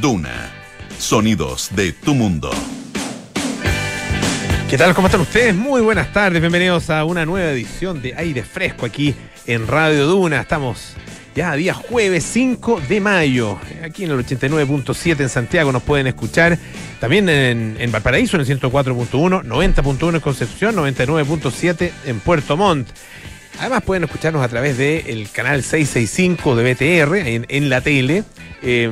Duna. Sonidos de tu mundo. ¿Qué tal? ¿Cómo están ustedes? Muy buenas tardes. Bienvenidos a una nueva edición de Aire Fresco aquí en Radio Duna. Estamos ya día jueves 5 de mayo. Aquí en el 89.7 en Santiago nos pueden escuchar. También en, en Valparaíso en el 104.1, 90.1 en Concepción, 99.7 en Puerto Montt. Además pueden escucharnos a través del canal 665 de BTR en, la tele. eh,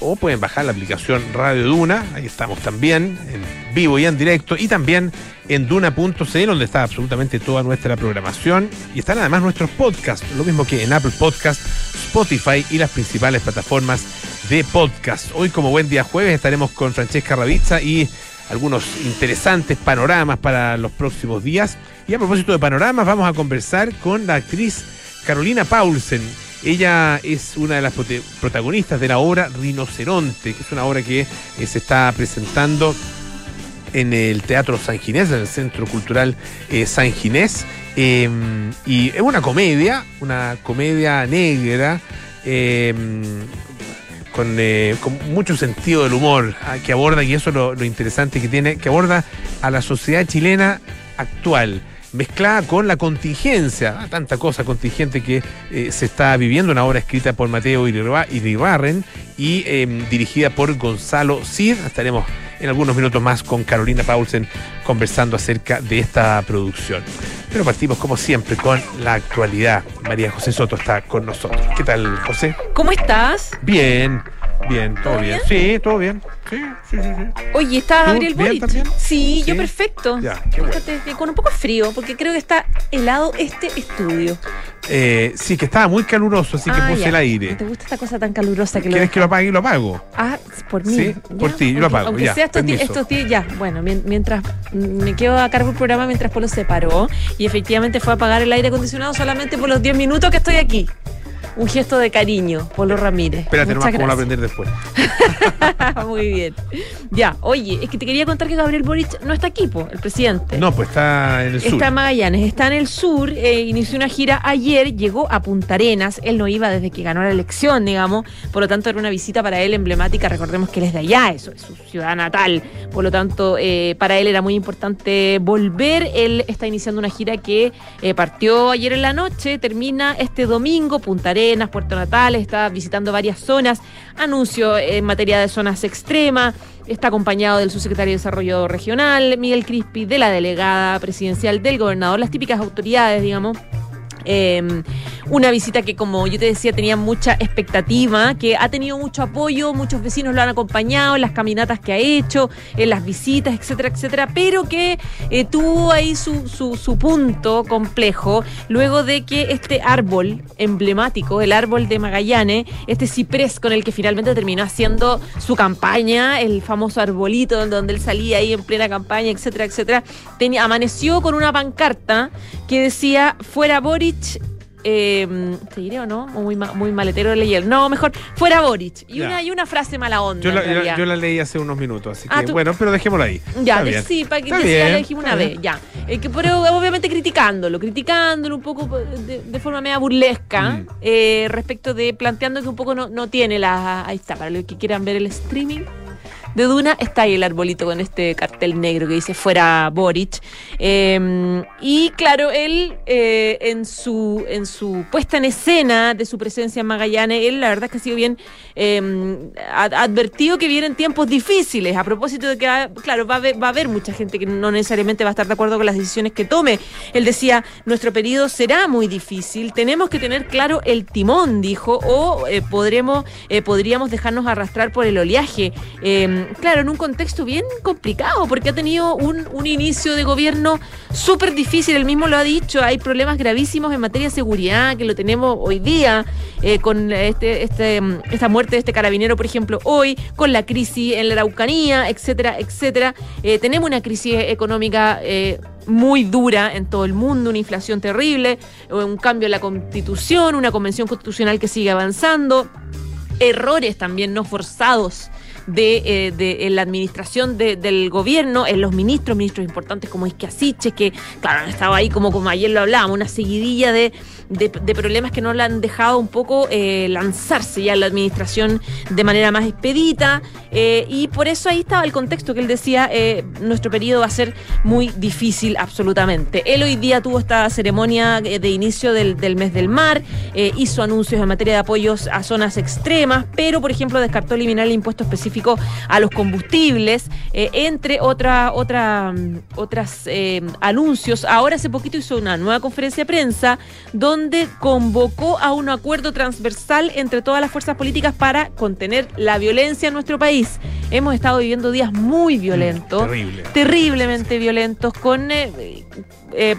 o pueden bajar la aplicación Radio Duna. Ahí estamos también en vivo y en directo. Y también en duna.cl donde está absolutamente toda nuestra programación. Y están además nuestros podcasts. Lo mismo que en Apple Podcast, Spotify y las principales plataformas de podcast. Hoy como buen día jueves estaremos con Francesca Ravizza y algunos interesantes panoramas para los próximos días. Y a propósito de panoramas, vamos a conversar con la actriz Carolina Paulsen. Ella es una de las protagonistas de la obra Rinoceronte, que es una obra que eh, se está presentando en el Teatro San Ginés, en el Centro Cultural eh, San Ginés. Eh, y es una comedia, una comedia negra. Con, eh, con mucho sentido del humor ah, que aborda, y eso es lo, lo interesante que tiene, que aborda a la sociedad chilena actual, mezclada con la contingencia, ah, tanta cosa contingente que eh, se está viviendo, una obra escrita por Mateo Iriba- Iribarren y eh, dirigida por Gonzalo Cid. Estaremos en algunos minutos más con Carolina Paulsen conversando acerca de esta producción. Pero partimos como siempre con la actualidad. María José Soto está con nosotros. ¿Qué tal, José? ¿Cómo estás? Bien, bien, todo ¿Todo bien. bien? Sí, todo bien. Sí, sí, sí. sí. Oye, ¿está ¿Tú Gabriel Boric? también? Sí, yo Sí. perfecto. Ya, qué bueno. Con un poco de frío, porque creo que está helado este estudio. Eh, sí, que estaba muy caluroso, así que Ah, puse ya. el aire. ¿No ¿Te gusta esta cosa tan calurosa que lo ¿Quieres que lo apague y lo apago? Ah, por mí. Sí, por ti, yo lo apago, Aunque ya, sea estos, permiso. estos días, ya. Bueno, mien- mientras me quedo a cargo del programa mientras Polo se paró y efectivamente fue a apagar el aire acondicionado solamente por los 10 minutos que estoy aquí. Un gesto de cariño, Polo Ramírez. Espérate nomás cómo lo aprender después. Muy bien. Ya, oye, es que te quería contar que Gabriel Boric no está aquí, po, el presidente. No, pues está en el sur. Está en Magallanes, está en el sur, eh, inició una gira ayer, llegó a Punta Arenas, él no iba desde que ganó la elección, digamos, por lo tanto era una visita para él emblemática, recordemos que él es de allá, eso es su ciudad natal, por lo tanto eh, para él era muy importante volver, él está iniciando una gira que eh, partió ayer en la noche, termina este domingo, Punta Arenas, Puerto Natal, está visitando varias zonas, anuncio en materia de zonas extremas, Está acompañado del subsecretario de Desarrollo Regional, Miguel Crispi, de la delegada presidencial del gobernador, las típicas autoridades, digamos. Eh, una visita que, como yo te decía, tenía mucha expectativa, que ha tenido mucho apoyo, muchos vecinos lo han acompañado en las caminatas que ha hecho, en las visitas, etcétera, etcétera, pero que eh, tuvo ahí su, su, punto complejo luego de que este árbol emblemático, el árbol de Magallanes, este ciprés con el que finalmente terminó haciendo su campaña, el famoso arbolito donde él salía ahí en plena campaña, etcétera, etcétera, amaneció con una pancarta que decía fuera Boric. Eh, ¿Te diré o no? Muy, ma- muy maletero de leer. No, mejor, fuera Boric. Y una, y una frase mala onda. Yo la, en yo- realidad. yo la leí hace unos minutos, así que Ah, tú- bueno, pero dejémoslo ahí. Ya, sí, para que ya lo dijimos una vez, ya. Eh, que, pero obviamente criticándolo, criticándolo un poco de, de forma media burlesca, Mm. eh, respecto de planteando que un poco no, no tiene la. Ahí está, para los que quieran ver el streaming. De Duna está ahí el arbolito con este cartel negro que dice fuera Boric. Eh, y claro, él eh, en, su, en su puesta en escena de su presencia en Magallanes, él la verdad es que ha sido bien ha advertido que vienen tiempos difíciles. A propósito de que, claro, va a, haber, va a haber mucha gente que no necesariamente va a estar de acuerdo con las decisiones que tome. Él decía, nuestro periodo será muy difícil, tenemos que tener claro el timón, dijo, o eh, podremos, eh, podríamos dejarnos arrastrar por el oleaje. Eh, claro, en un contexto bien complicado, porque ha tenido un, un inicio de gobierno súper difícil, él mismo lo ha dicho, hay problemas gravísimos en materia de seguridad, que lo tenemos hoy día, eh, con este, este, mm, esta muerte de este carabinero, por ejemplo, hoy, con la crisis en la Araucanía, etcétera, etcétera. Eh, tenemos una crisis económica eh, muy dura en todo el mundo, una inflación terrible, un cambio en la constitución, una convención constitucional que sigue avanzando. errores también no forzados de, eh, la administración de- del gobierno, en los ministros, ministros importantes como Isquiasiche, que claro, han estado ahí como, ayer lo hablábamos, una seguidilla de, de- problemas que no le han dejado un poco eh, lanzarse ya en la administración de manera más expedita. eh, y por eso ahí estaba el contexto que él decía, nuestro periodo va a ser muy difícil absolutamente. Él hoy día tuvo esta ceremonia de inicio del, del mes del mar, hizo anuncios en materia de apoyos a zonas extremas, pero por ejemplo descartó eliminar el impuesto específico a los combustibles, eh, entre otra, otra, mm, otras eh, anuncios. Ahora hace poquito hizo una nueva conferencia de prensa donde convocó a un acuerdo transversal entre todas las fuerzas políticas para contener la violencia en nuestro país. Hemos estado viviendo días muy violentos Terrible. terriblemente violentos con eh, eh,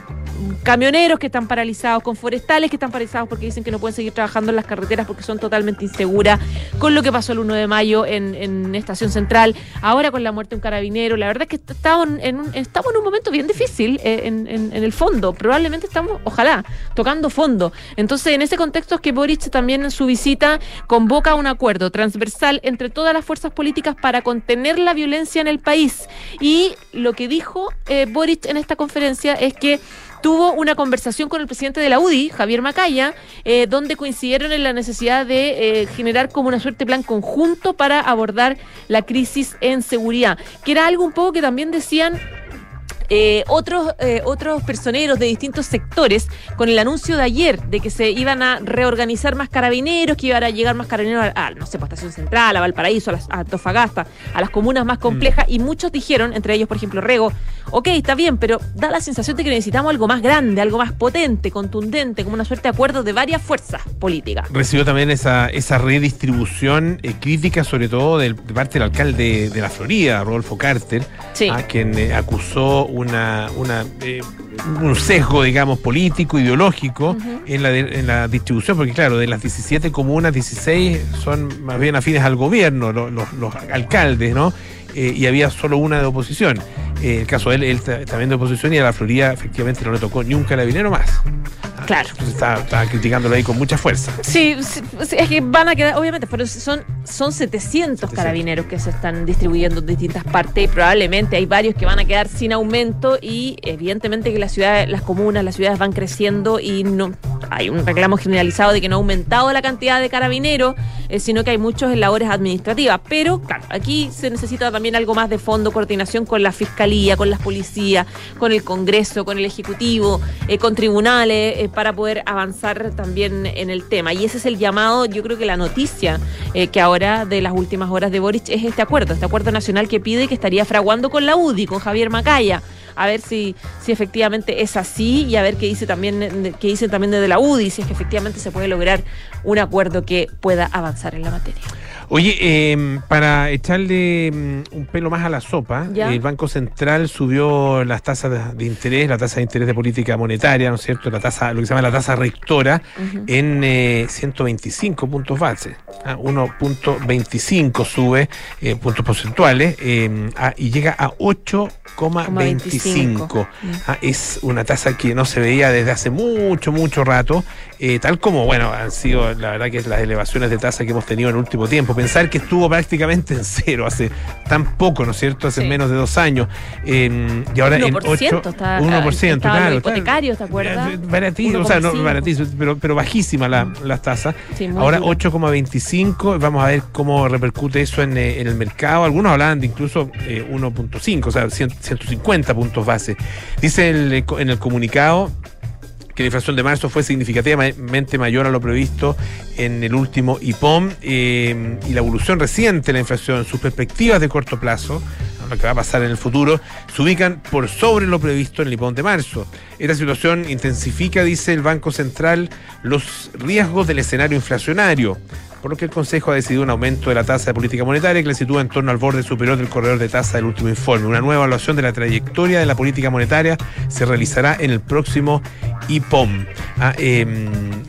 camioneros que están paralizados, con forestales que están paralizados porque dicen que no pueden seguir trabajando en las carreteras porque son totalmente inseguras, con lo que pasó el 1 de mayo en, en Estación Central, ahora con la muerte de un carabinero. La verdad es que estamos en un, estamos en un momento bien difícil eh, en, en- en el fondo. Probablemente estamos, ojalá, tocando fondo. Entonces, en ese contexto es que Boric también en su visita convoca un acuerdo transversal entre todas las fuerzas políticas para contener la violencia en el país. Y lo que dijo eh, Boric en esta conferencia es que tuvo una conversación con el presidente de la UDI, Javier Macaya, eh, donde coincidieron en la necesidad de eh, generar como una suerte plan conjunto para abordar la crisis en seguridad, que era algo un poco que también decían eh, otros, eh, otros personeros de distintos sectores con el anuncio de ayer de que se iban a reorganizar más carabineros, que iban a llegar más carabineros a, a, no sé, pues, Estación Central, a Valparaíso, a, las, a Antofagasta, a las comunas más complejas, y muchos dijeron, entre ellos, por ejemplo, Rego, ok, está bien, pero da la sensación de que necesitamos algo más grande, algo más potente, contundente, como una suerte de acuerdo de varias fuerzas políticas. Recibió también esa, esa redistribución eh, crítica, sobre todo del- de parte del alcalde de la Florida, Rodolfo Carter, Sí. a quien acusó una, una, eh, un sesgo, digamos, político, ideológico en, la, de- en la distribución, porque claro, de las 17 comunas, 16 son más bien afines al gobierno, lo- los, los alcaldes, ¿no? Eh, y había solo una de oposición. Eh, el caso de él, él ta- también de oposición, y a la Florida efectivamente no le tocó ni un carabinero más. Claro. Entonces estaba, estaba criticándolo ahí con mucha fuerza. Sí, sí, sí, es que van a quedar, obviamente, pero son, son 700 700. carabineros que se están distribuyendo en distintas partes y probablemente hay varios que van a quedar sin aumento y evidentemente que las ciudades, las comunas, las ciudades van creciendo y no hay un reclamo generalizado de que no ha aumentado la cantidad de carabineros, eh, sino que hay muchos en labores administrativas. Pero, claro, aquí se necesita también algo más de fondo, coordinación con la fiscalía, con las policías, con el Congreso, con el Ejecutivo, eh, con tribunales, eh, para poder avanzar también en el tema. Y ese es el llamado, yo creo que la noticia que ahora de las últimas horas de Boric es este acuerdo, este acuerdo nacional que pide que estaría fraguando con la UDI, con Javier Macaya. A ver si, si efectivamente es así y a ver qué dice también qué dicen también desde la UDI, si es que efectivamente se puede lograr un acuerdo que pueda avanzar en la materia. Oye, eh, para echarle mm, un pelo más a la sopa, Ya. el Banco Central subió las tasas de, interés, la tasa de interés de política monetaria, ¿no es cierto? La tasa, lo que se llama la tasa rectora, en eh, 125 puntos base. Ah, 1.25 sube eh, puntos porcentuales eh, a- y llega a 8,25. Ah, es una tasa que no se veía desde hace mucho, mucho rato, eh, tal como, bueno, han sido, la verdad que las elevaciones de tasa que hemos tenido en el último tiempo. Pensar que estuvo prácticamente en cero hace tan poco, ¿no es cierto? Hace Sí. menos de dos años. Eh, y ahora en 1% 8, está- 1%, estaba claro. hipotecarios, ¿te acuerdas? Baratísimo, o sea, no 1,5. baratísimo, pero, pero bajísima la- las tasas. Sí, Ahora dura. 8,25, vamos a ver cómo repercute eso en, eh, en el mercado. Algunos hablaban de incluso eh, 1.5, o sea, 100 150 puntos base. Dice el, en el comunicado que la inflación de marzo fue significativamente mayor a lo previsto en el último IPOM eh, y la evolución reciente de la inflación, sus perspectivas de corto plazo, lo que va a pasar en el futuro, se ubican por sobre lo previsto en el IPOM de marzo. Esta situación intensifica, dice el Banco Central, los riesgos del escenario inflacionario por lo que el Consejo ha decidido un aumento de la tasa de política monetaria que le sitúa en torno al borde superior del corredor de tasa del último informe. Una nueva evaluación de la trayectoria de la política monetaria se realizará en el próximo IPOM. Ah, eh,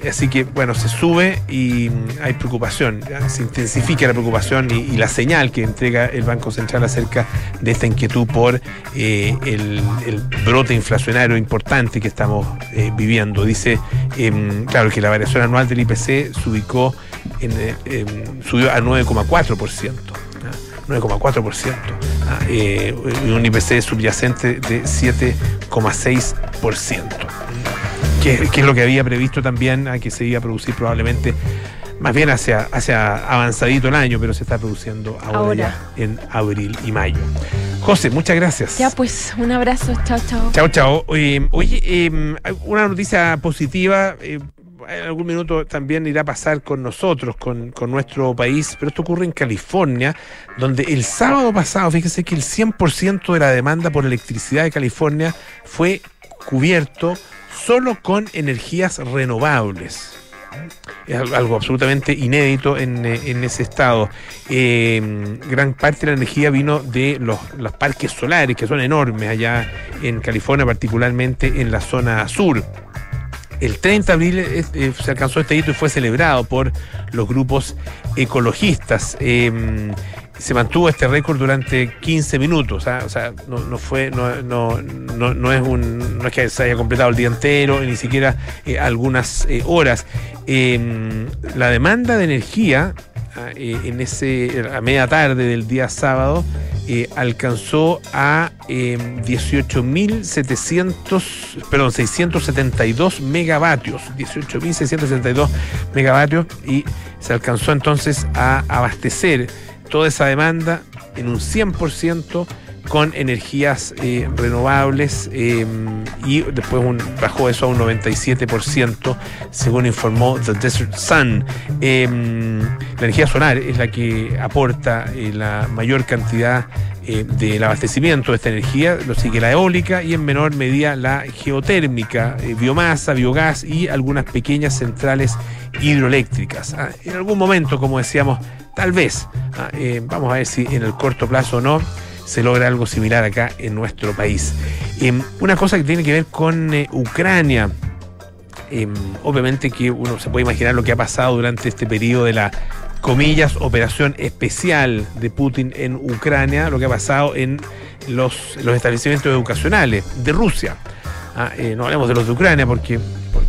así que, bueno, se sube y hay preocupación, se intensifica la preocupación y, la señal que entrega el Banco Central acerca de esta inquietud por eh, el, el brote inflacionario importante que estamos eh, viviendo. Dice, em, claro, que la variación anual del IPC se ubicó subió a 9,4%. 9,4%. Ah, eh, y un IPC subyacente de 7,6%. Que, que es lo que había previsto también a que se iba a producir probablemente más bien hacia, hacia avanzadito el año, pero se está produciendo ahora, Ya en abril y mayo. José, muchas gracias. Ya, pues, un abrazo. Chao, chao. Chao, chao. Oye, em, una noticia positiva. Eh, en algún minuto también irá a pasar con nosotros, con, nuestro país, pero esto ocurre en California, donde el sábado pasado, fíjese que el 100% de la demanda por electricidad de California fue cubierto solo con energías renovables es algo absolutamente inédito en, eh, ese estado. Eh, gran parte de la energía vino de los, parques solares, que son enormes allá en California, particularmente en la zona sur. El 30 de abril eh, se alcanzó este hito y fue celebrado por los grupos ecologistas se mantuvo este récord durante 15 minutos. ¿ah? O sea, no, fue, no, es un, no que se haya completado el día entero, ni siquiera eh, algunas eh, horas. Em, la demanda de energía eh, en ese, a media tarde del día sábado alcanzó a 18.700, em, perdón, 672 megavatios, 18.672 megavatios y se alcanzó entonces a abastecer toda esa demanda en un 100% con energías eh, renovables eh, y después bajó eso a un 97%, según informó The Desert Sun. Eh, la energía solar es la que aporta la mayor cantidad del abastecimiento de esta energía, lo sigue la eólica y en menor medida la geotérmica, biomasa, biogás y algunas pequeñas centrales hidroeléctricas. Ah, en algún momento, como decíamos, Tal vez, ah, eh, vamos a ver si en el corto plazo o no se logra algo similar acá en nuestro país. Em, una cosa que tiene que ver con eh, Ucrania. Em, obviamente que uno se puede imaginar lo que ha pasado durante este periodo de la comillas operación especial de Putin en Ucrania, lo que ha pasado en los, los establecimientos educacionales de Rusia. Ah, eh, no hablemos de los de Ucrania porque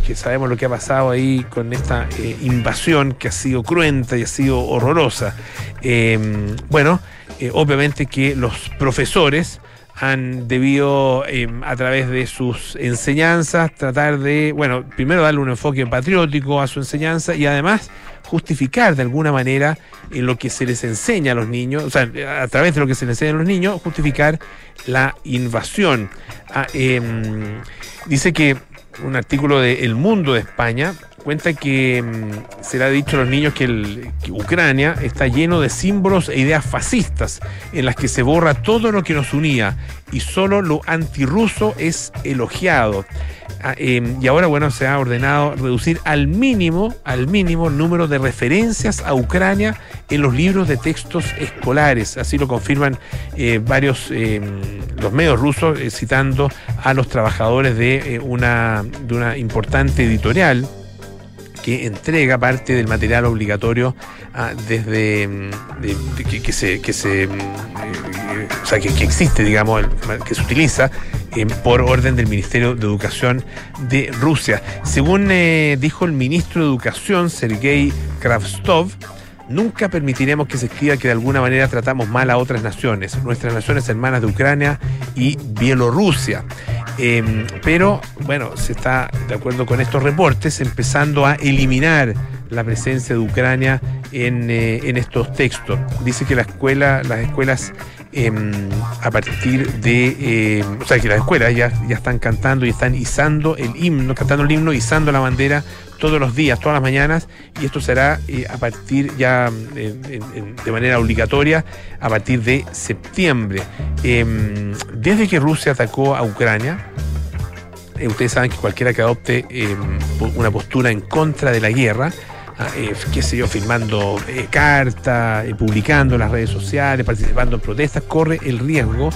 que sabemos lo que ha pasado ahí con esta eh, invasión que ha sido cruenta y ha sido horrorosa. Em, bueno, eh, obviamente que los profesores han debido, em, a través de sus enseñanzas, tratar de, bueno, primero darle un enfoque patriótico a su enseñanza y además justificar de alguna manera en lo que se les enseña a los niños, o sea, a través de lo que se les enseña a los niños, justificar la invasión. Ah, em, dice que un artículo de El Mundo de España cuenta que mm, se le ha dicho a los niños que, Ucrania está lleno de símbolos e ideas fascistas en las que se borra todo lo que nos unía y solo lo antirruso es elogiado. Ah, em, y ahora, bueno, se ha ordenado reducir al mínimo, al mínimo, el número de referencias a Ucrania en los libros de textos escolares. Así lo confirman eh, varios, em, los medios rusos, eh, citando a los trabajadores de, eh, una, de una importante editorial que entrega parte del material obligatorio ah, desde mm, que, se, que se mm, eh, o sea, que, existe, digamos, que se utiliza eh, por orden del Ministerio de Educación de Rusia. Según eh, dijo el ministro de Educación, Sergei Kravstov, Nunca permitiremos que se escriba que de alguna manera tratamos mal a otras naciones, nuestras naciones hermanas de Ucrania y Bielorrusia. Em, pero bueno, se está, de acuerdo con estos reportes, empezando a eliminar la presencia de Ucrania en, eh, estos textos. Dice que las escuelas em, a partir de, em, o sea, que las escuelas ya, ya están cantando y están izando el himno, cantando el himno, izando la bandera todos los días, todas las mañanas, y esto será eh, a partir ya de manera obligatoria a partir de septiembre. Em, desde que Rusia atacó a Ucrania, eh, ustedes saben que cualquiera que adopte em, una postura en contra de la guerra, ah, eh, qué sé yo, firmando cartas, publicando en las redes sociales, participando en protestas, corre el riesgo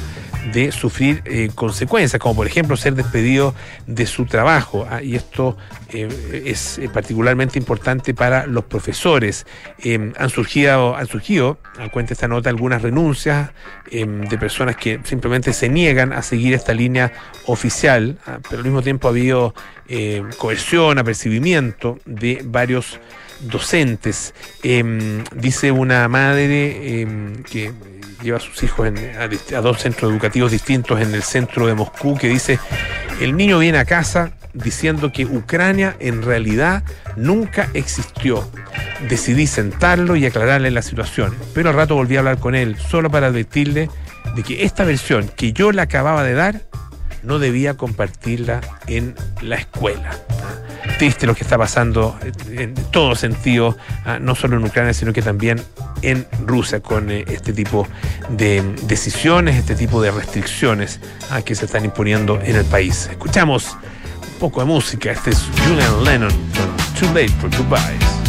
de sufrir eh, consecuencias, como por ejemplo ser despedido de su trabajo. Ah, y esto eh, es eh, particularmente importante para los profesores. Em, han surgido, han surgido, a cuenta esta nota, algunas renuncias em, de personas que simplemente se niegan a seguir esta línea oficial, ah, pero al mismo tiempo ha habido coerción, apercibimiento de varios docentes. Em, dice una madre que lleva a sus hijos a, dos centros educativos distintos en el centro de Moscú, que dice, el niño viene a casa diciendo que Ucrania en realidad nunca existió. Decidí sentarlo y aclararle la situación, pero al rato volví a hablar con él, solo para advertirle de que esta versión que yo le acababa de dar no debía compartirla en la escuela triste lo que está pasando en todo sentido, ah, no solo en Ucrania, sino que también en Rusia, con eh, este tipo de decisiones, este tipo de restricciones ah, que se están imponiendo en el país. Escuchamos un poco de música. Este es Julian Lennon Too Late for Goodbyes.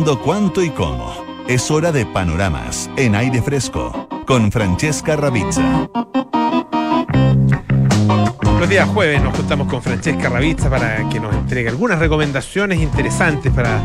Cuándo, cuánto y cómo. Es hora de panoramas en aire fresco con Francesca Ravizza. Los días jueves nos juntamos con Francesca Ravizza para que nos entregue algunas recomendaciones interesantes para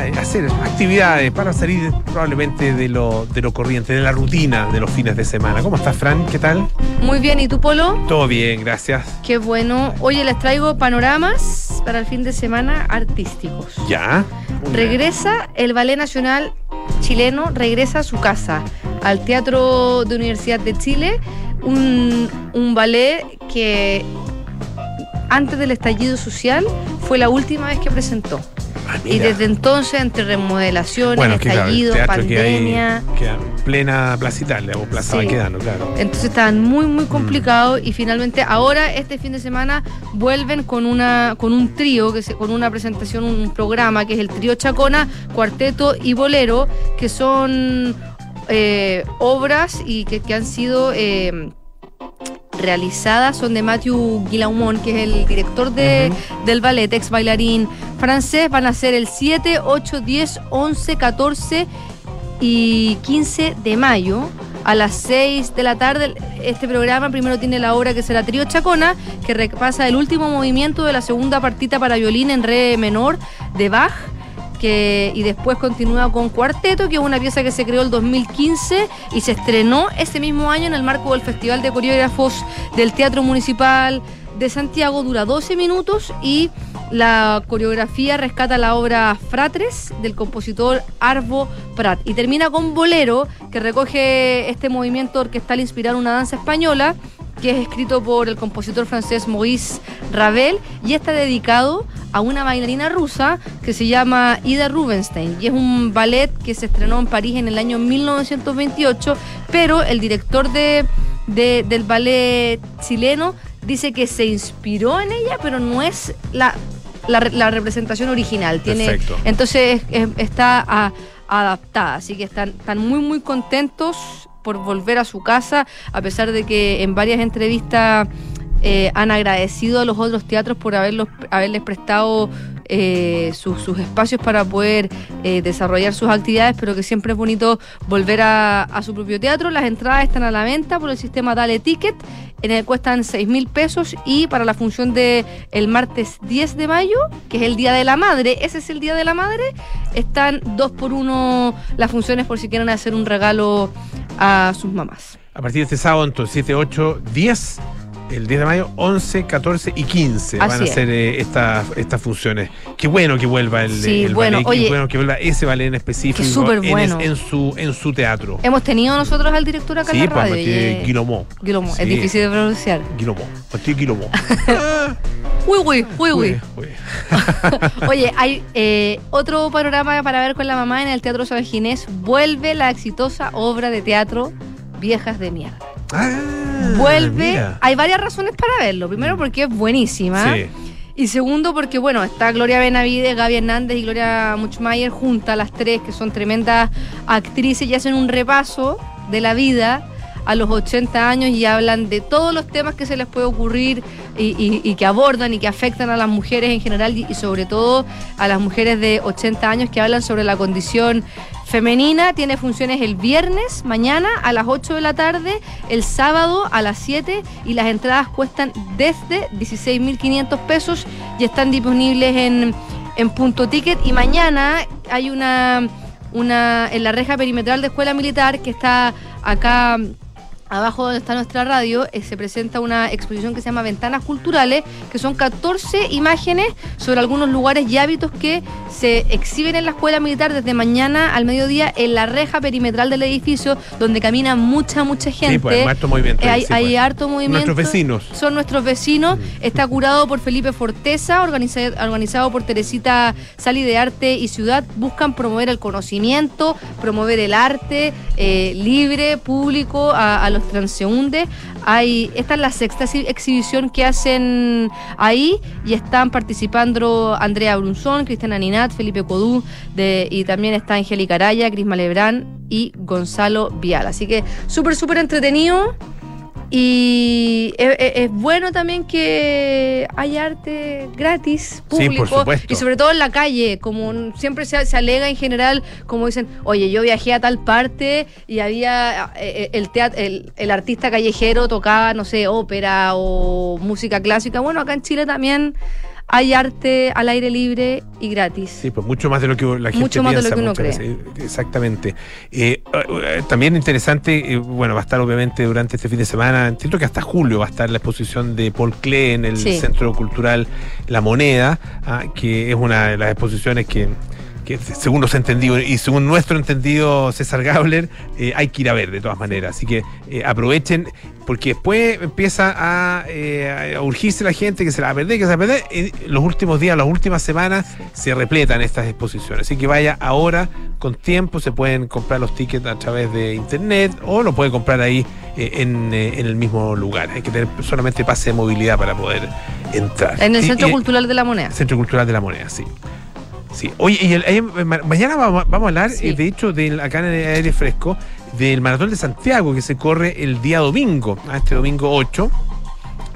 eh, hacer actividades, para salir probablemente de lo, de lo corriente, de la rutina de los fines de semana. ¿Cómo estás, Fran? ¿Qué tal? Muy bien, ¿y tú, Polo? Todo bien, gracias. Qué bueno. Oye, les traigo panoramas para el fin de semana artísticos. Ya. Regresa el Ballet Nacional chileno, regresa a su casa, al Teatro de Universidad de Chile, un, un ballet que antes del estallido social fue la última vez que presentó. Ah, Y desde entonces, entre remodelaciones, Bueno, claro, estallido, hay- pandemia. queda plena Plaza Italia o Plaza Sí. Baquedano, claro. Entonces estaban muy, Mm. muy complicados y finalmente ahora, este fin de semana, vuelven con una con un trío, que se- con una presentación, un programa que es el trío Chacona, Cuarteto y Bolero, que son eh, obras y que, que han sido eh, realizadas, son de Matthew Guillaumont, que es el director de, del ballet, ex bailarín francés. Van a ser el 7, 8, 10, 11, 14 y 15 de mayo a las 6 de la tarde. Este programa primero tiene la obra que será Trío Chacona, que repasa el último movimiento de la segunda partita para violín en re menor de Bach. Que, y después continúa con Cuarteto, que es una pieza que se creó el 2015 y se estrenó ese mismo año en el marco del Festival de Coreógrafos del Teatro Municipal de Santiago. Dura 12 minutos y la coreografía rescata la obra Fratres del compositor Arvo Prat. Y termina con Bolero, que recoge este movimiento orquestal inspirado en una danza española, que es escrito por el compositor francés Maurice Ravel y está dedicado a una bailarina rusa que se llama Ida Rubinstein. Y es un ballet que se estrenó en París en el año 1928, pero el director de, de- del ballet chileno dice que se inspiró en ella, pero no es la, la, la representación original. Tiene, Perfecto. entonces es- está a- adaptada, así que están, están muy muy contentos por volver a su casa, a pesar de que en varias entrevistas eh, han agradecido a los otros teatros por haberlos, haberles prestado eh, sus, espacios para poder eh, desarrollar sus actividades, pero que siempre es bonito volver a, su propio teatro. Las entradas están a la venta por el sistema Dale Ticket, en el cuestan 6 mil pesos y para la función de el martes 10 de mayo, que es el Día de la Madre, ese es el Día de la Madre, están dos por uno las funciones por si quieren hacer un regalo a sus mamás. A partir de este sábado, entonces, 7, 8, 10, el 10 de mayo, 11, 14 y 15 van a ser eh, estas estas funciones. Qué bueno que vuelva el, Sí, el bueno, ballet, qué bueno que vuelva ese ballet en específico en, es- bueno. en su, en su teatro. Hemos tenido nosotros al director acá Sí, en la pues radio. Mathieu y, eh, Sí. es difícil de pronunciar. Guillemot. Uy, uy, uy, uy. Uy, uy. Oye, hay eh, otro panorama para ver con la mamá en el Teatro San Ginés. Vuelve la exitosa obra de teatro Viejas de Mierda. Ah, Vuelve. mira. Hay varias razones para verlo. Primero, porque es buenísima. Sí. Y segundo, porque bueno, está Gloria Benavides, Gaby Hernández y Gloria Muchmayer juntas, las tres, que son tremendas actrices y hacen un repaso de la vida a los 80 años y hablan de todos los temas que se les puede ocurrir y, y- que abordan y que afectan a las mujeres en general y, y sobre todo a las mujeres de 80 años que hablan sobre la condición femenina. Tiene funciones el viernes, mañana a las 8 de la tarde, el sábado a las 7 y las entradas cuestan desde 16.500 pesos y están disponibles en, en punto ticket. Y mañana hay una, una en la reja perimetral de Escuela Militar que está acá abajo donde está nuestra radio, eh, se presenta una exposición que se llama Ventanas Culturales, que son 14 imágenes sobre algunos lugares y hábitos que se exhiben en la escuela militar desde mañana al mediodía en la reja perimetral del edificio, donde camina mucha, mucha gente. Sí, pues, hay harto movimiento. Eh, hay, sí, hay pues. harto movimiento. Nuestros vecinos. Son nuestros vecinos. Está curado por Felipe Forteza, organiza- organizado por Teresita Sali de Arte y Ciudad. Buscan promover el conocimiento, promover el arte eh, libre, público, a, a los transeúntes. Hay, esta es la sexta exhi- exhibición que hacen ahí y están participando Andrea Brunzón, Cristiana Ninat, Felipe Codú de, y también está Angélica Araya, Cris Malebrán y Gonzalo Vial. Así que súper, súper entretenido. Y es, es- es bueno también que haya arte gratis, Sí, por público, supuesto. y sobre todo en la calle, como siempre se, se alega en general, como dicen, oye, yo viajé a tal parte y había eh, el, teat- el, el artista callejero tocaba, no sé, ópera o música clásica. Bueno, acá en Chile también hay arte al aire libre y gratis. Sí, pues mucho más de lo que la gente Mucho más de piensa lo que uno cree. veces. Exactamente. Eh, eh, también interesante, eh, bueno, va a estar obviamente durante este fin de semana, entiendo que hasta julio va a estar la exposición de Paul Klee en el Sí. Centro Cultural La Moneda, ah, que es una de las exposiciones que, que según los entendidos y según nuestro entendido César Gabler, eh, hay que ir a ver de todas maneras. Así que eh, aprovechen, porque después empieza a, eh, a urgirse la gente que se la va a perder, que se la va a perder. Y los últimos días, las últimas semanas se repletan estas exposiciones. Así que vaya ahora con tiempo, se pueden comprar los tickets a través de internet o lo puede comprar ahí eh, en, eh, en el mismo lugar. Hay que tener solamente pase de movilidad para poder entrar. En el Centro Cultural de la Moneda. Centro Cultural de la Moneda, sí. Sí. Oye, y el- ma- mañana vamos, vamos a hablar, Sí. de hecho, del, acá en el aire fresco, del Maratón de Santiago que se corre el día domingo, a este domingo 8.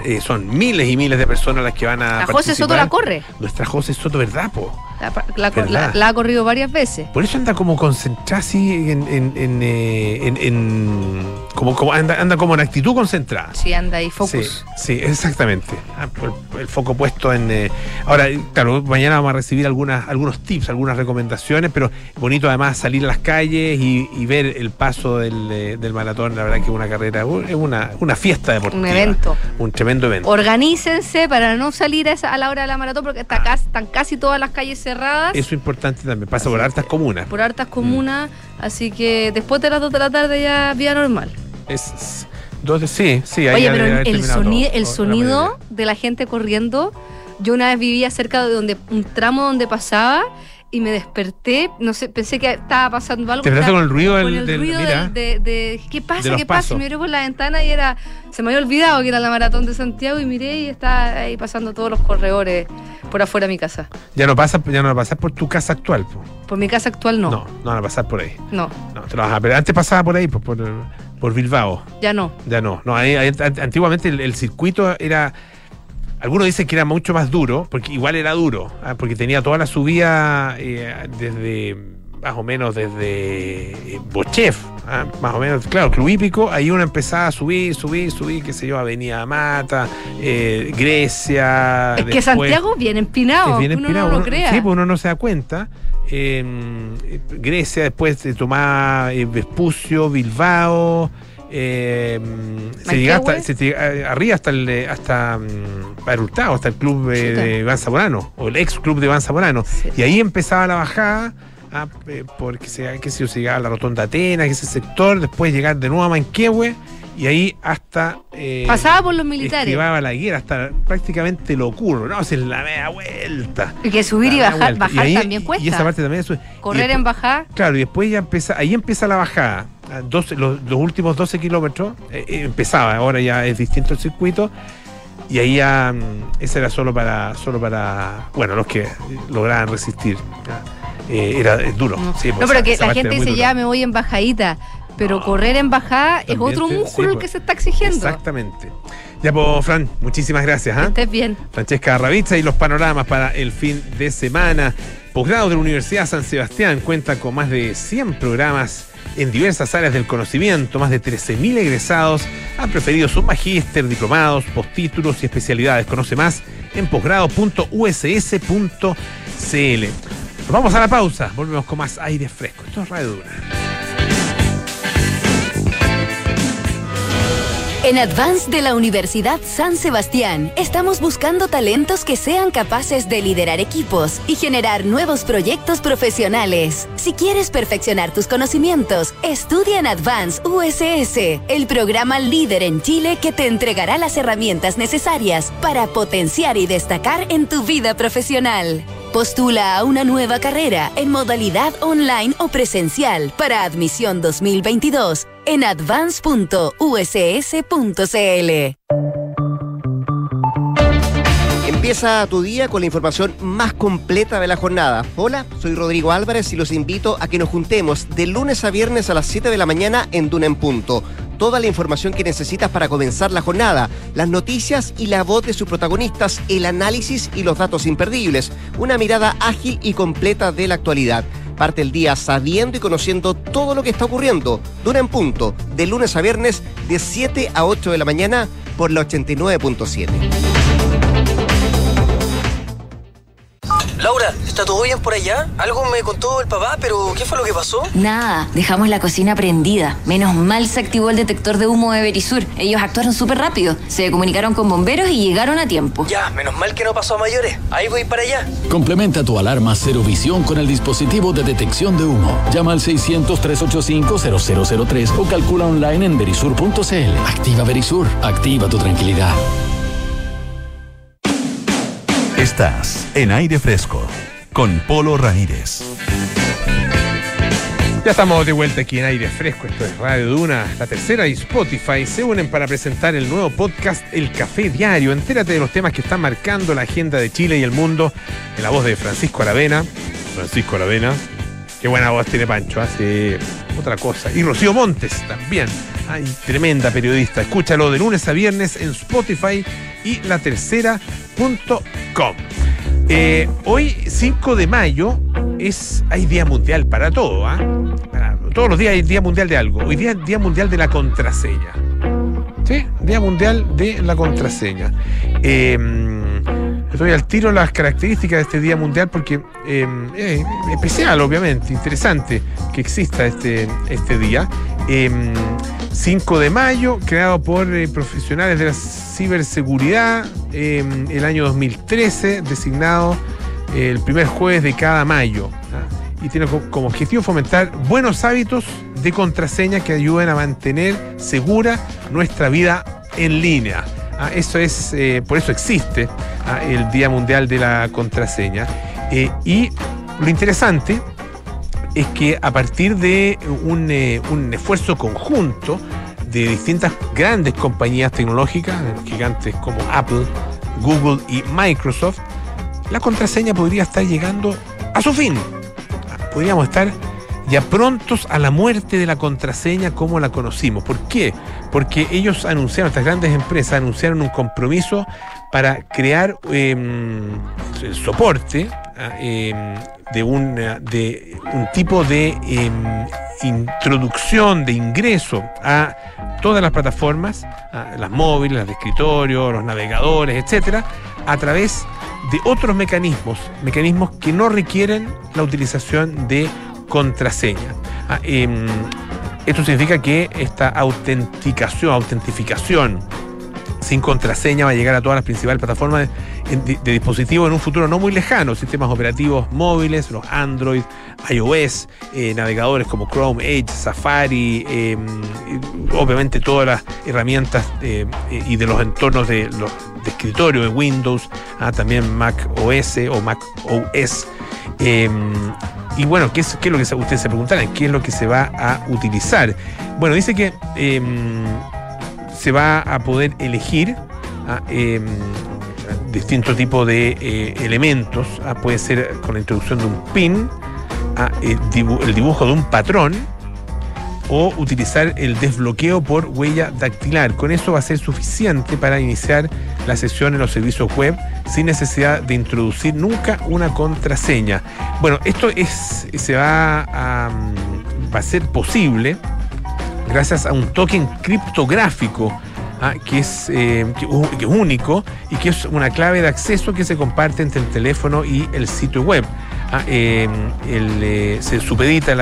Eh, son miles y miles de personas las que van a. La José Soto la participar. corre. Nuestra José Soto, ¿verdad, po? La, la- ¿Verdad? la- la ha corrido varias veces. Por eso anda como concentrada así en. en, en, eh, en- como, como anda, anda como en actitud concentrada. Sí, anda ahí, focus. Sí, sí, exactamente. Ah, El, el foco puesto en. eh, ahora, claro, mañana vamos a recibir algunas, algunos tips, algunas recomendaciones, pero bonito además salir a las calles y, y ver el paso del, del maratón. La verdad que es una carrera, es una, una fiesta deportiva. Un evento. Un tremendo evento. Organícense para no salir a, esa- a la hora de la maratón porque está casi- están casi todas las calles cerradas Eso es importante también. Pasa por hartas comunas. por hartas comunas, así que después de las 2 de la tarde ya vía normal. Es, dos sí, sí. ahí Oye, pero el, terminado soni- todo, el sonido de la gente corriendo, yo una vez vivía cerca de donde un tramo donde pasaba y me desperté, no sé, pensé que estaba pasando algo. ¿Te despertaste con el ruido del- con el del- ruido mira? de, de- ¿qué pasa? ¿Qué pasa? Y miré por la ventana y era, se me había olvidado que era la maratón de Santiago y miré y estaba ahí pasando todos los corredores por afuera de mi casa. Ya no pasa, ya no va a pasar por tu casa actual. po. Por mi casa actual no, No, no van a pasar por ahí. no, No, te lo vas a pero antes pasaba por ahí, pues, por, por Bilbao. ya no. Ya no. no ahí- ahí- an- antiguamente el, el circuito era. Algunos dicen que era mucho más duro, porque igual era duro, ah, porque tenía toda la subida eh, desde más o menos desde eh, Bochef, ah, más o menos, claro, Club Hípico, ahí uno empezaba a subir, subir, subir, qué sé yo, Avenida Mata, eh, Grecia. Es que Santiago bien empinado, es bien uno empinado, no lo uno- crea. Sí, pues uno no se da cuenta. Eh, Grecia, después se tomaba eh, Vespucio, Bilbao. eh, se hasta, llega, eh, arriba hasta el eh, hasta mm, hasta el club eh, de Iván Zamorano, o el ex club de Iván Zamorano. Sí. Y ahí empezaba la bajada. Ah, eh, porque se, yo, se llegaba a la Rotonda Atenas, ese sector, después llegar de nuevo a Manquehue y ahí hasta eh, Pasaba por los militares. Esquivaba la higuera hasta prácticamente lo ocurre, ¿no? Hacer la media vuelta. Y que subir y bajar, bajar ahí- también cuesta. Y esa parte también Correr después- en bajar. Claro, y después ya empieza, ahí empieza la bajada. a 12 los, los últimos 12 kilómetros eh, empezaba, ahora ya es distinto el circuito. Y ahí ya, mm, ese era solo para, solo para, bueno, los que lograban resistir. ya. Eh, era es duro. No, sí, pues, No, pero que la gente dice ya me voy en bajadita. Pero No. correr en bajada es otro sí, músculo el pues. que se está exigiendo. Exactamente. Ya, pues, Fran, muchísimas gracias. Que ¿ah? estés bien. Francesca Ravizza y los panoramas para el fin de semana. Posgrado de la Universidad San Sebastián cuenta con más de 100 programas en diversas áreas del conocimiento. Más de 13.000 egresados han preferido sus magíster, diplomados, postítulos y especialidades. Conoce más en posgrado.uss.cl. Vamos a la pausa. Volvemos con más aire fresco. Esto es Radio Duna. En Advance de la Universidad San Sebastián estamos buscando talentos que sean capaces de liderar equipos y generar nuevos proyectos profesionales. Si quieres perfeccionar tus conocimientos, estudia en Advance USS, el programa líder en Chile que te entregará las herramientas necesarias para potenciar y destacar en tu vida profesional. Postula a una nueva carrera en modalidad online o presencial para admisión 2022 en advance.uss.cl. Empieza tu día con la información más completa de la jornada. Hola, soy Rodrigo Álvarez y los invito a que nos juntemos de lunes a viernes a las 7 de la mañana en Duna en Punto. Toda la información que necesitas para comenzar la jornada, las noticias y la voz de sus protagonistas, el análisis y los datos imperdibles, una mirada ágil y completa de la actualidad. Parte el día sabiendo y conociendo todo lo que está ocurriendo. Duna en Punto, de lunes a viernes, de 7 a 8 de la mañana por la 89.7. Laura, ¿está todo bien por allá? Algo me contó el papá, pero ¿qué fue lo que pasó? Nada, dejamos la cocina prendida. Menos mal se activó el detector de humo de Verisur. Ellos actuaron súper rápido. Se comunicaron con bomberos y llegaron a tiempo. Ya, menos mal que no pasó a mayores. Ahí voy para allá. Complementa tu alarma Cero Visión con el dispositivo de detección de humo. Llama al 600-385-0003 o calcula online en verisur.cl. Activa Verisur. Activa tu tranquilidad. Estás en aire fresco con Polo Ramírez. Ya estamos de vuelta aquí en aire fresco. Esto es Radio Duna, la tercera y Spotify se unen para presentar el nuevo podcast El Café Diario. Entérate de los temas que están marcando la agenda de Chile y el mundo en la voz de Francisco Aravena. Francisco Aravena. Qué buena voz tiene Pancho, hace otra cosa. Y Rocío Montes también. Ay, tremenda periodista. Escúchalo de lunes a viernes en Spotify y la Eh, hoy, 5 de mayo, es, hay Día Mundial para todo. ¿ah? Para- todos los días hay Día Mundial de algo. Hoy día es Día Mundial de la Contraseña. ¿Sí? Día Mundial de la Contraseña. Eh, les doy al tiro las características de este Día Mundial porque eh, es especial, obviamente, interesante que exista este, este día. Eh, 5 de mayo, creado por eh, profesionales de la ciberseguridad, eh, el año 2013, designado eh, el primer jueves de cada mayo. ¿ah? Y tiene co- como objetivo fomentar buenos hábitos de contraseña que ayuden a mantener segura nuestra vida en línea. Ah, eso es, eh, por eso existe ah, el Día Mundial de la Contraseña. Eh, y lo interesante es que a partir de un, un esfuerzo conjunto de distintas grandes compañías tecnológicas, gigantes como Apple, Google y Microsoft, la contraseña podría estar llegando a su fin. Podríamos estar ya prontos a la muerte de la contraseña como la conocimos. ¿Por qué? Porque ellos anunciaron, estas grandes empresas anunciaron un compromiso para crear el soporte ah, eh, de, un, de un tipo de eh, introducción, de ingreso a todas las plataformas, las móviles, las de escritorio, los navegadores, etcétera, a través de otros mecanismos, mecanismos que no requieren la utilización de contraseña. Ah, em, esto significa que esta autenticación, autentificación sin contraseña va a llegar a todas las principales plataformas de, dispositivos en un futuro no muy lejano, sistemas operativos móviles, los Android, iOS, eh, navegadores como Chrome, Edge, Safari, y obviamente todas las herramientas eh, y de los entornos de, los, de escritorio de Windows, ah, también Mac OS o Mac OS. Eh, y bueno, ¿qué es, qué es lo que ustedes se preguntarán? ¿Qué es lo que se va a utilizar? Bueno, dice que eh, se va a poder elegir ah, distintos tipos de eh, elementos. ah, puede ser con la introducción de un pin, ah, eh, el dibujo de un patrón o utilizar el desbloqueo por huella dactilar. Con eso va a ser suficiente para iniciar la sesión en los servicios web sin necesidad de introducir nunca una contraseña. Bueno, esto es, se va a, mm, va a ser posible gracias a un token criptográfico ah, que, es, eh, que, único y que es una clave de acceso que se comparte entre el teléfono y el sitio web. Ah, el, eh, se supedita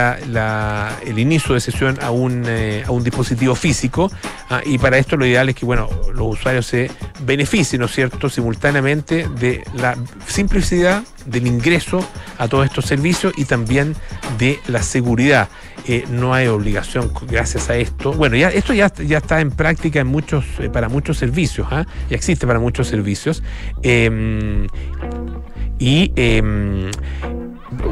el inicio de sesión a un, eh, a un dispositivo físico ah, y para esto lo ideal es que bueno, los usuarios se beneficien, ¿no es cierto?, simultáneamente de la simplicidad del ingreso a todos estos servicios y también de la seguridad. Eh, no hay obligación gracias a esto. Bueno, ya esto ya, ya está en práctica en muchos, eh, para muchos servicios, ¿ah? ya existe para muchos servicios. Eh, y eh,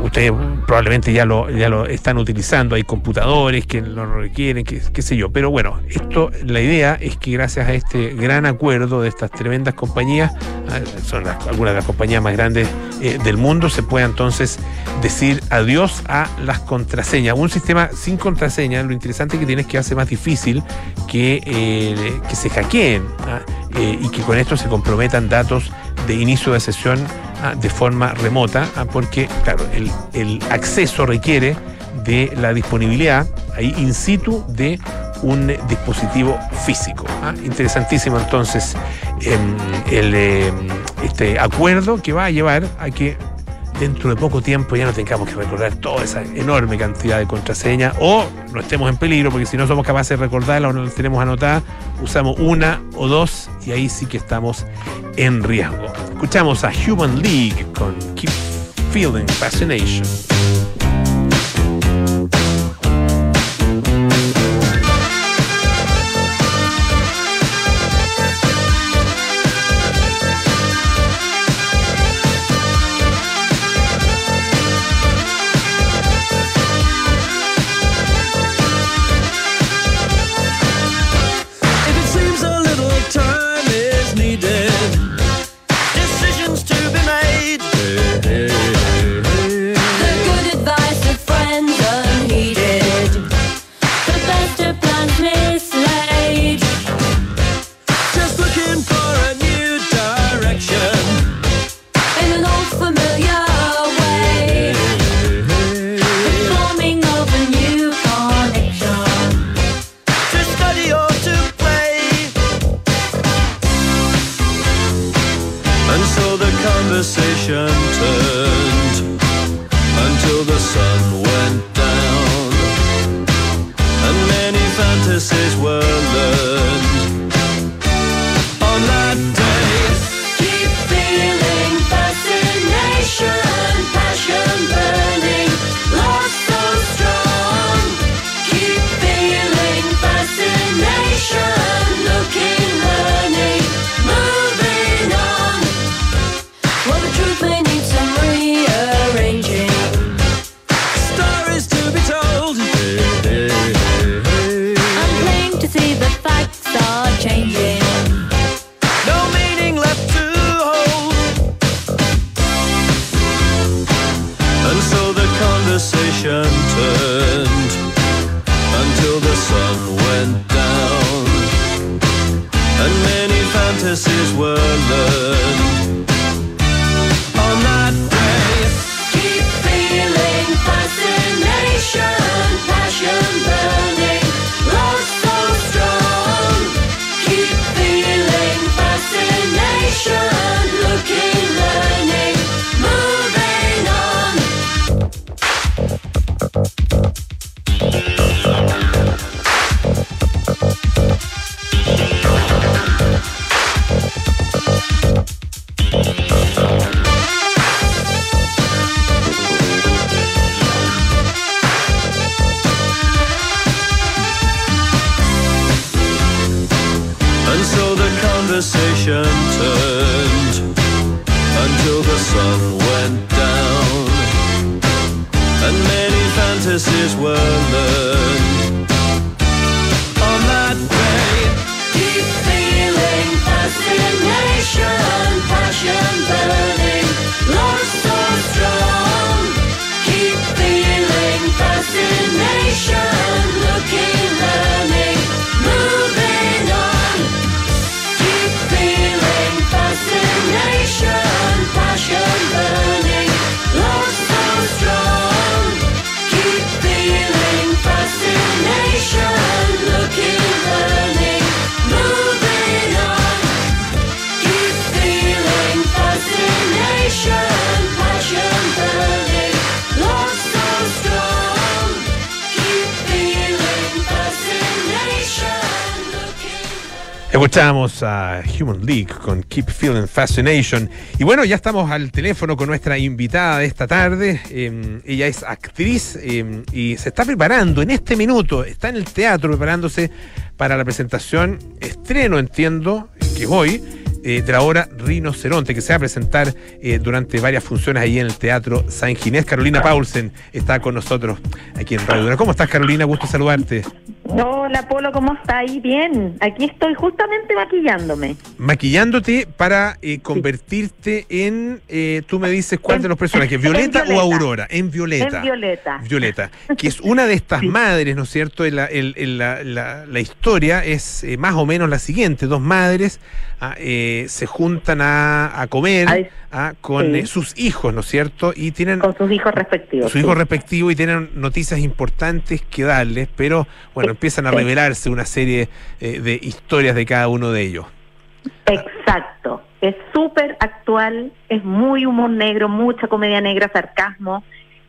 ustedes probablemente ya lo, ya lo están utilizando, hay computadores que lo requieren, qué, qué sé yo. Pero bueno, esto, la idea es que gracias a este gran acuerdo de estas tremendas compañías, ah, son algunas de las compañías más grandes eh, del mundo, se pueda entonces decir adiós a las contraseñas. Un sistema sin contraseña, lo interesante que tiene es que hace más difícil que, eh, que se hackeen ah, eh, y que con esto se comprometan datos de inicio de sesión ah, de forma remota, ah, porque, claro, el, acceso requiere de la disponibilidad ahí in situ de un dispositivo físico. ah. Interesantísimo entonces em, el, em, este acuerdo que va a llevar a que dentro de poco tiempo ya no tengamos que recordar toda esa enorme cantidad de contraseñas o no estemos en peligro, porque si no somos capaces de recordarla o no las tenemos anotadas, usamos una o dos y ahí sí que estamos en riesgo. Escuchamos a Human League con Keep Feeling Fascination. Escuchamos a Human League con Keep Feeling Fascination. Y bueno, ya estamos al teléfono con nuestra invitada de esta tarde. Eh, ella es actriz eh, y se está preparando en este minuto, está en el teatro preparándose para la presentación, estreno entiendo, que hoy, eh, de la obra Rinoceronte, que se va a presentar eh, durante varias funciones ahí en el Teatro San Ginés. Carolina Paulsen está con nosotros aquí en Radio. ¿Cómo estás, Carolina? Gusto saludarte. Hola Polo, ¿cómo está ahí? Bien, aquí estoy justamente maquillándome. maquillándote para eh, convertirte en, eh, tú me dices cuál de los personajes, Violeta, o. Aurora, en Violeta. En Violeta. Violeta, que es una de estas madres, ¿no es cierto? En la, el- la- la- la historia es eh, más o menos la siguiente, dos madres ah, eh, se juntan a, a comer ah, con sí. eh, sus hijos, ¿no es cierto? Y tienen Con sus hijos respectivos. sus hijos respectivos y tienen noticias importantes que darles, pero bueno, Sí, empiezan a sí. revelarse una serie eh, de historias de cada uno de ellos. Exacto. Es súper actual, es muy humor negro, mucha comedia negra, sarcasmo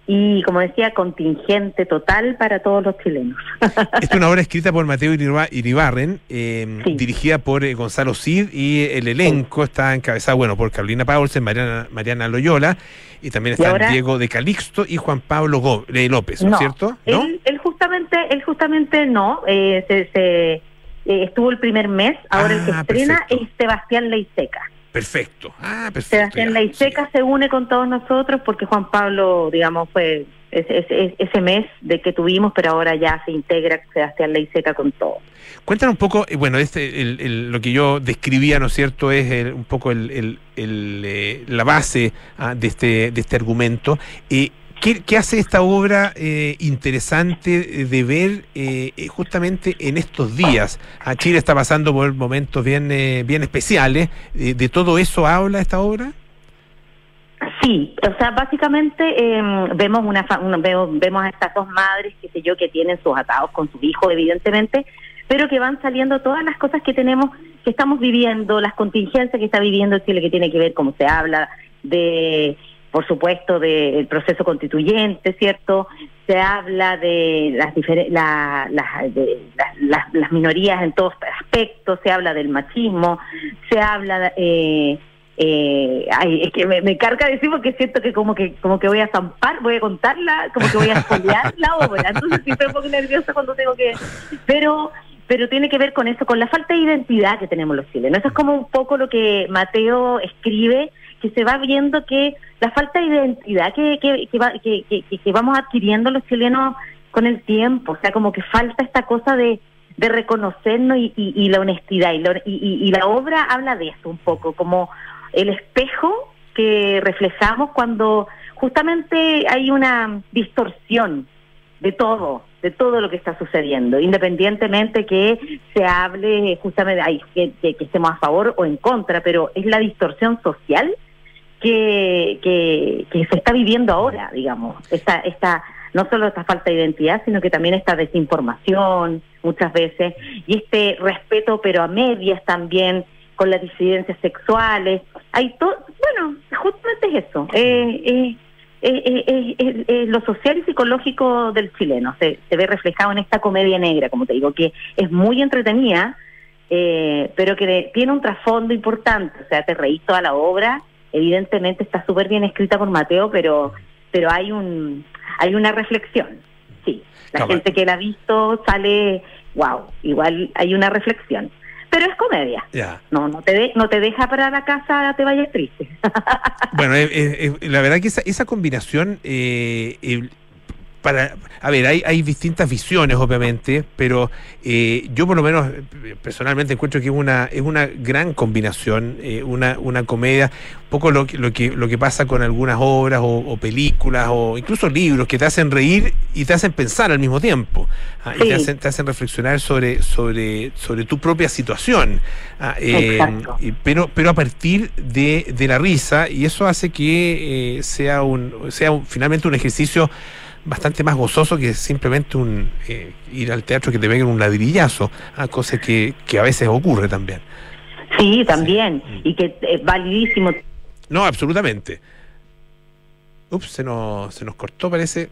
y, como decía, contingente total para todos los chilenos. Esta es una obra escrita por Mateo Iriba- Iribarren, eh, dirigida por eh, Gonzalo Cid y el elenco está encabezado, bueno, por Carolina Paulsen, Mariana, Mariana Loyola y también Y están ahora- Diego de Calixto y Juan Pablo Go- eh, López, ¿no es cierto? ¿No? Él, él justamente, él justamente no, eh, se, se, estuvo el primer mes, ahora el que Ah, estrena es Sebastián Leiseca. Perfecto. Ah, perfecto. Sebastián ya. Leiseca se une con todos nosotros porque Juan Pablo, digamos, fue ese, ese- ese mes de que tuvimos, pero ahora ya se integra Sebastián Leiseca con todo. Cuéntanos un poco, bueno, este, el- el- lo que yo describía, ¿no es cierto?, es el- un poco el, el- el, eh, la base ah, de, este, de este argumento. Eh, ¿qué, qué hace esta obra eh, interesante de ver eh, eh, justamente en estos días? Ah, Chile está pasando por momentos bien, eh, bien especiales. Eh, ¿De todo eso habla esta obra? Sí, o sea, básicamente eh, vemos una, una- veo- vemos a estas dos madres, qué sé yo, que tienen sus atados con su hijo, evidentemente, pero que van saliendo todas las cosas que tenemos, que estamos viviendo, las contingencias que está viviendo Chile, que tiene que ver, como se habla, de, por supuesto, del proceso constituyente, ¿cierto? Se habla de las, la- de las minorías en todos aspectos, se habla del machismo, se habla... Eh, eh, ay, es que me, me carga decir porque siento que como que como que voy a zampar, voy a contarla, como que voy a espolear la obra. Entonces siempre me pongo nerviosa cuando tengo que... Pero pero tiene que ver con eso, con la falta de identidad que tenemos los chilenos. Eso es como un poco lo que Mateo escribe, que se va viendo que la falta de identidad que, que, que, va- que, que- vamos adquiriendo los chilenos con el tiempo, o sea, como que falta esta cosa de, de reconocernos y, y- la honestidad. Y, y- y- y la obra habla de eso un poco, como el espejo que reflejamos cuando justamente hay una distorsión de todo, de todo lo que está sucediendo, independientemente que se hable justamente, ay, que, que- que estemos a favor o en contra, pero es la distorsión social que, que, que se está viviendo ahora, digamos, esta, esta, no solo esta falta de identidad, sino que también esta desinformación muchas veces, y este respeto, pero a medias también, con las disidencias sexuales, hay todo, bueno, justamente es eso, eh, eh, eh, eh, eh, lo social y psicológico del chileno se, se ve reflejado en esta comedia negra, como te digo, que es muy entretenida, eh, pero que de- tiene un trasfondo importante, o sea, te reís toda la obra, evidentemente está súper bien escrita por Mateo, pero pero hay un hay una reflexión, sí, la gente que la ha visto sale, wow, igual hay una reflexión, pero es comedia, Ya. no no te de- no te deja para la casa, te vayas triste. Bueno, eh, eh, eh, la verdad que esa, esa combinación, eh, eh, para, a ver, hay, hay distintas visiones, obviamente, pero eh, yo por lo menos personalmente encuentro que es una, es una gran combinación, eh, una, una comedia, un poco lo, que- lo, que, lo que pasa con algunas obras o, o películas o incluso libros que te hacen reír y te hacen pensar al mismo tiempo, ah, y te hacen, te hacen reflexionar sobre, sobre, sobre tu propia situación. ah, eh, pero, pero a partir de, de la risa, y eso hace que eh, sea, un, sea un- finalmente un ejercicio bastante más gozoso que simplemente un eh, ir al teatro que te peguen un ladrillazo, ah, cosa que, que a veces ocurre también. Sí, también, y que es validísimo. No, absolutamente. Ups, se nos, se nos cortó, parece.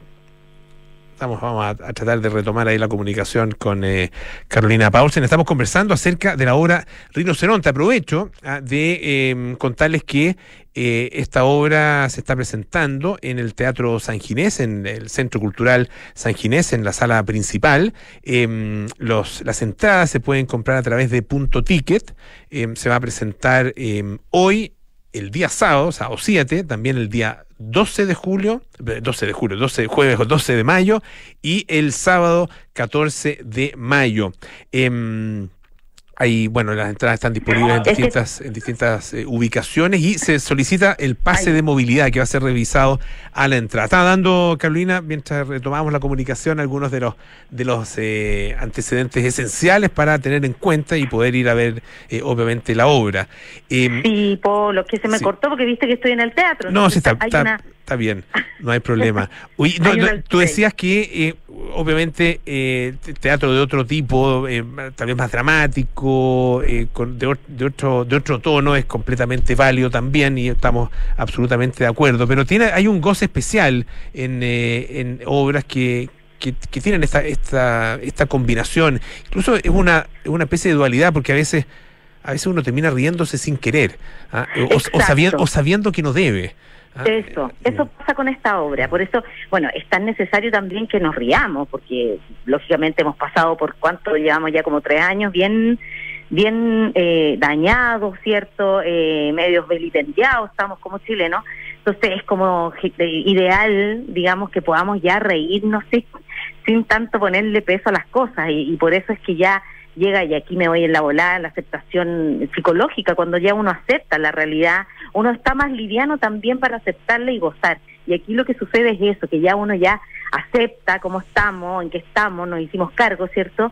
Estamos, vamos a, tratar de retomar ahí la comunicación con eh, Carolina Paulsen. Estamos conversando acerca de la obra Rinoceronte. Aprovecho ah, de eh, contarles que eh, esta obra se está presentando en el Teatro San Ginés, en el Centro Cultural San Ginés, en la sala principal. Em, los, las entradas se pueden comprar a través de Punto Ticket. Em, se va a presentar em, hoy el día sábado, sábado 7, también el día 12 de julio, eh, 12 de julio, 12 de jueves o 12 de mayo, y el sábado 14 de mayo. Em, Ahí, bueno, las entradas están disponibles en distintas, en distintas eh, ubicaciones y se solicita el pase de movilidad que va a ser revisado a la entrada. Estaba dando, Carolina, mientras retomamos la comunicación, algunos de los de los eh, antecedentes esenciales para tener en cuenta y poder ir a ver, eh, obviamente, la obra. Em, Sí, Polo, que se me Sí. cortó porque viste que estoy en el teatro. no, sí, entonces está, está, una- está bien, no hay problema. Oye, no, tú decías que, eh, obviamente eh, te- teatro de otro tipo, eh, tal vez más dramático, eh, con- de, otro de otro tono es completamente válido también y estamos absolutamente de acuerdo. Pero tiene hay un goce especial en, eh, en obras que, que, que tienen esta, esta esta combinación. Incluso es una es una especie de dualidad porque a veces a veces uno termina riéndose sin querer ¿ah? o, sabiendo, o sabiendo que no debe. ¿Ah? Eso, eso pasa con esta obra. Por eso, bueno, es tan necesario también que nos riamos, porque lógicamente hemos pasado por cuánto llevamos ya como tres años bien bien eh, dañados, ¿cierto? Eh, medios vilipendiados estamos como chilenos. Entonces es como ideal, digamos, que podamos ya reírnos sin, sin tanto ponerle peso a las cosas. Y, y por eso es que ya llega, y aquí me voy en la volada, la aceptación psicológica, cuando ya uno acepta la realidad, uno está más liviano también para aceptarla y gozar. Y aquí lo que sucede es eso, que ya uno ya acepta cómo estamos, en qué estamos, nos hicimos cargo, ¿cierto?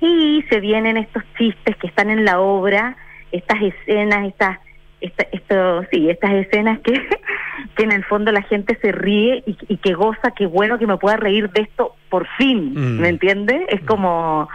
Y se vienen estos chistes que están en la obra, estas escenas, estas esta, esto, sí, estas escenas que, que en el fondo la gente se ríe y, y que goza, que bueno que me pueda reír de esto por fin, Mm. ¿me entiende? Es como,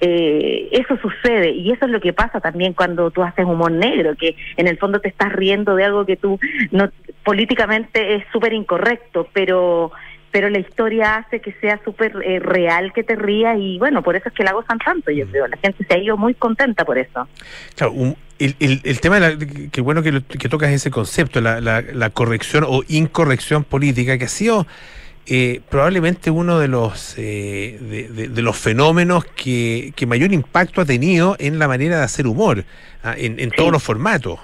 eh, eso sucede y eso es lo que pasa también cuando tú haces humor negro, que en el fondo te estás riendo de algo que tú no políticamente es súper incorrecto, pero pero la historia hace que sea súper eh, real que te rías y bueno, por eso es que la gozan tanto, yo creo. La gente se ha ido muy contenta por eso. Claro, un- el, el- el tema, de la, que bueno que, lo- que tocas ese concepto, la, la- la corrección o incorrección política, que ha sido eh, probablemente uno de los eh, de, de- de los fenómenos que, que mayor impacto ha tenido en la manera de hacer humor, ah, en, todos los formatos.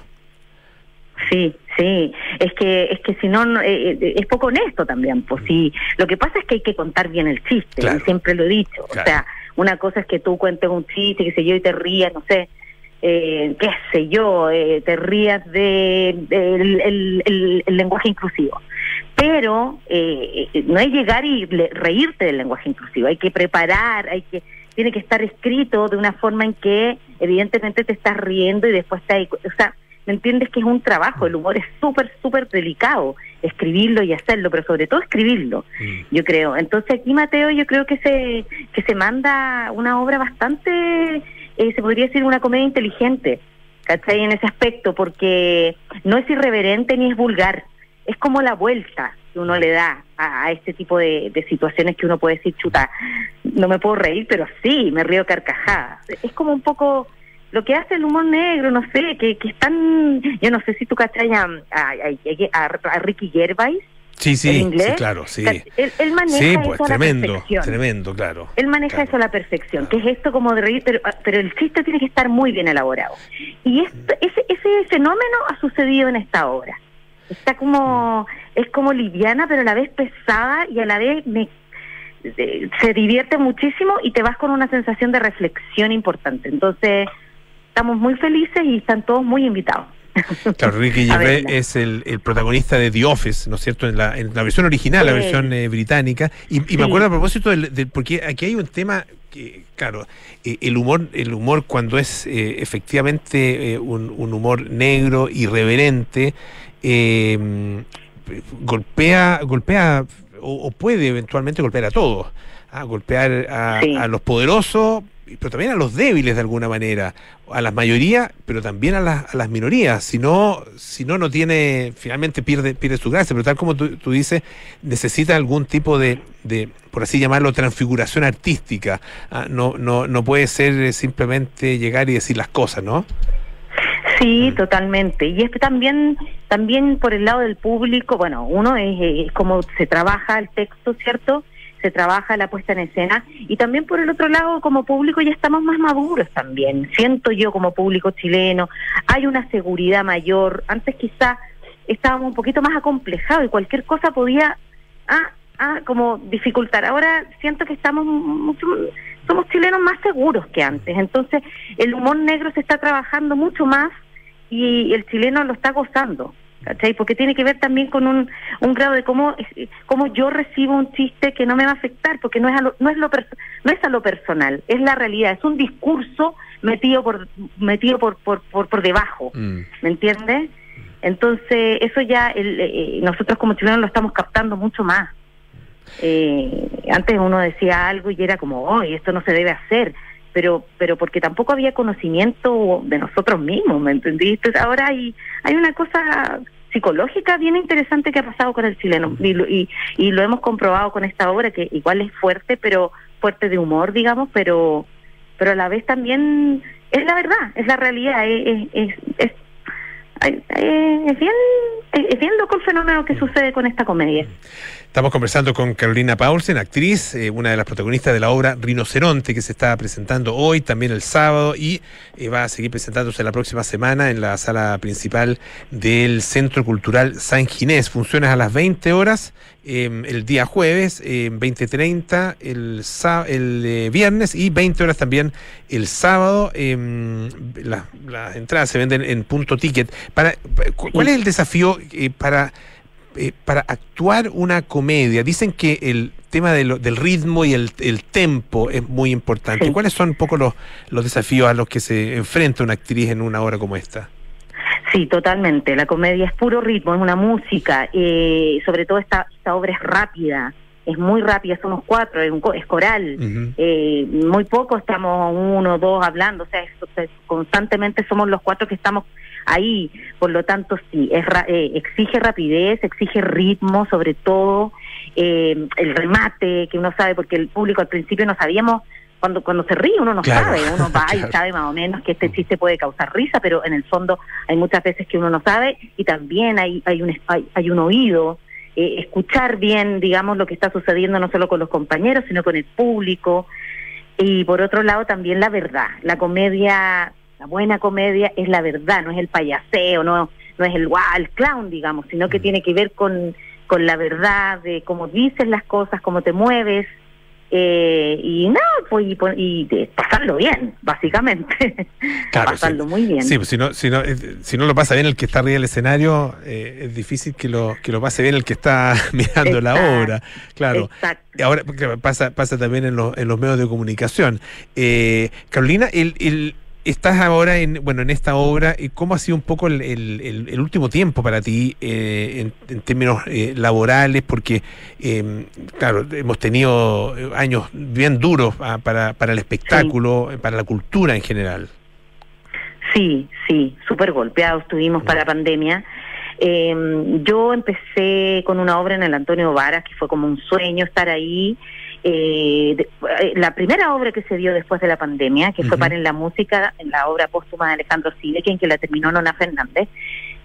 Sí, sí, es que es que si no no, eh, eh, es poco honesto también, pues sí. Lo que pasa es que hay que contar bien el chiste, Claro. y siempre lo he dicho. O sea, una cosa es que tú cuentes un chiste, qué sé yo, y te rías, no sé, eh, qué sé yo, eh, te rías de, el- el lenguaje inclusivo. Pero eh, eh, no es llegar y le- reírte del lenguaje inclusivo, hay que preparar, hay que tiene que estar escrito de una forma en que evidentemente te estás riendo y después te hay, o sea, ¿me entiendes que es un trabajo? El humor es súper, súper delicado, escribirlo y hacerlo, pero sobre todo escribirlo, yo creo. Entonces aquí, Mateo, yo creo que se, que se manda una obra bastante, eh, se podría decir una comedia inteligente, ¿cachai? En ese aspecto, porque no es irreverente ni es vulgar, es como la vuelta que uno le da a, a este tipo de, de situaciones que uno puede decir, chuta, no me puedo reír, pero sí, me río carcajadas. Es como un poco lo que hace el humor negro, no sé, que, que están, yo no sé si tú cachai a, a, a- a Ricky Gervais, Sí, ¿En sí, inglés? sí, claro, sí. Él, él maneja Sí, eso pues a la tremendo, perfección. tremendo, claro. Él maneja eso a la perfección, que es esto como de reír, pero, pero el chiste tiene que estar muy bien elaborado. Y ese, ese fenómeno ha sucedido en esta obra. Está como, es como liviana, pero a la vez pesada y a la vez me, eh, se divierte muchísimo y te vas con una sensación de reflexión importante. Entonces, estamos muy felices y están todos muy invitados. Claro, Ricky Gervais es el, el protagonista de The Office, ¿no es cierto? En la, en la versión original, la versión eh, británica. Y, y Sí. me acuerdo a propósito del, del- porque aquí hay un tema que, claro, eh, el humor, el humor cuando es eh, efectivamente eh, un, un humor negro, irreverente, eh, golpea, golpea o, o puede eventualmente golpear a todos. ¿ah? golpear a, Sí. a los poderosos, pero también a los débiles de alguna manera, a las mayorías, pero también a las, a las minorías. Si no, si no, no tiene, finalmente pierde, pierde su gracia, pero tal como tú, tú dices, necesita algún tipo de, de, por así llamarlo, transfiguración artística. Ah, No, no, no puede ser eh, simplemente llegar y decir las cosas, ¿no? Sí, totalmente. Y es que también, también por el lado del público, bueno, uno es, es como se trabaja el texto, ¿cierto? Se trabaja la puesta en escena. Y también por el otro lado, como público ya estamos más maduros también. Siento yo como público chileno, hay una seguridad mayor. Antes quizá estábamos un poquito más acomplejados y cualquier cosa podía, ah, ah, como dificultar. Ahora siento que estamos mucho, somos chilenos más seguros que antes. Entonces, el humor negro se está trabajando mucho más y el chileno lo está gozando. ¿Cachai? Porque tiene que ver también con un, un grado de cómo, cómo yo recibo un chiste que no me va a afectar, porque no es a lo, no es lo no es a lo personal, es la realidad, es un discurso metido por metido por por, por, por debajo, ¿me entiendes? Entonces, eso ya el, eh, nosotros como chilenos lo estamos captando mucho más. Eh, antes uno decía algo y era como, oh, esto no se debe hacer, pero pero porque tampoco había conocimiento de nosotros mismos, ¿me entendiste? Ahora hay, hay una cosa psicológica bien interesante que ha pasado con el chileno y, lo- y, y lo hemos comprobado con esta obra que igual es fuerte, pero fuerte de humor, digamos, pero pero a la vez también es la verdad, es la realidad, es, es, es, es- bien es, es bien loco el fenómeno que sucede con esta comedia. Estamos conversando con Carolina Paulsen, actriz, eh, una de las protagonistas de la obra Rinoceronte, que se está presentando hoy, también el sábado, y eh, va a seguir presentándose la próxima semana en la sala principal del Centro Cultural San Ginés. Funciones a las 20 horas eh, el día jueves, eh, 20.30 el, sá- el eh, viernes y 20 horas también el sábado. eh, las, entradas se venden en punto ticket. Para, ¿Cuál es el desafío para eh, para actuar una comedia, dicen que el tema de lo- del ritmo y el, el tempo es muy importante. Sí. ¿Cuáles son un poco los, los desafíos a los que se enfrenta una actriz en una obra como esta? Sí, totalmente. La comedia es puro ritmo, es una música. Eh, sobre todo esta, esta obra es rápida, es muy rápida, somos cuatro, es, un co- es coral. Eh, muy poco estamos uno, dos hablando, o sea, es- o sea, constantemente somos los cuatro que estamos ahí. Por lo tanto, sí, es ra- eh, exige rapidez, exige ritmo, sobre todo eh, el remate que uno sabe, porque el público al principio no sabíamos. Cuando, cuando se ríe uno no Claro, sabe, uno va claro. y sabe más o menos que este chiste puede causar risa, pero en el fondo hay muchas veces que uno no sabe y también hay, hay, un, hay, hay un oído, eh, escuchar bien, digamos, lo que está sucediendo no solo con los compañeros, sino con el público. Y por otro lado también la verdad, la comedia, la buena comedia es la verdad, no es el payaseo, no, no es el guau, el clown, digamos, sino que tiene que ver con, con la verdad de cómo dices las cosas, cómo te mueves. Eh, y nada, pues, y, pon- y de pasarlo bien, básicamente. Claro, pasarlo sí. muy bien. Sí, pues si no, si no, eh, si no lo pasa bien el que está arriba del escenario, eh, es difícil que lo, que lo pase bien el que está mirando la Exacto, obra. Claro. Y Ahora pasa, pasa también en, los en los medios de comunicación. Eh, Carolina, el, el- estás ahora en, bueno, en esta obra, ¿y ¿cómo ha sido un poco el, el- último tiempo para ti eh, en, en términos eh, laborales? Porque, eh, claro, hemos tenido eh, años bien duros ah, para, para el espectáculo, eh, para la cultura en general. Sí, sí, súper golpeados estuvimos para la pandemia. Eh, yo empecé con una obra en el Antonio Varas, que fue como un sueño estar ahí. Eh, de- eh, la primera obra que se dio después de la pandemia, que fue para en la música, en la obra póstuma de Alejandro Silequien, que la terminó Nona Fernández.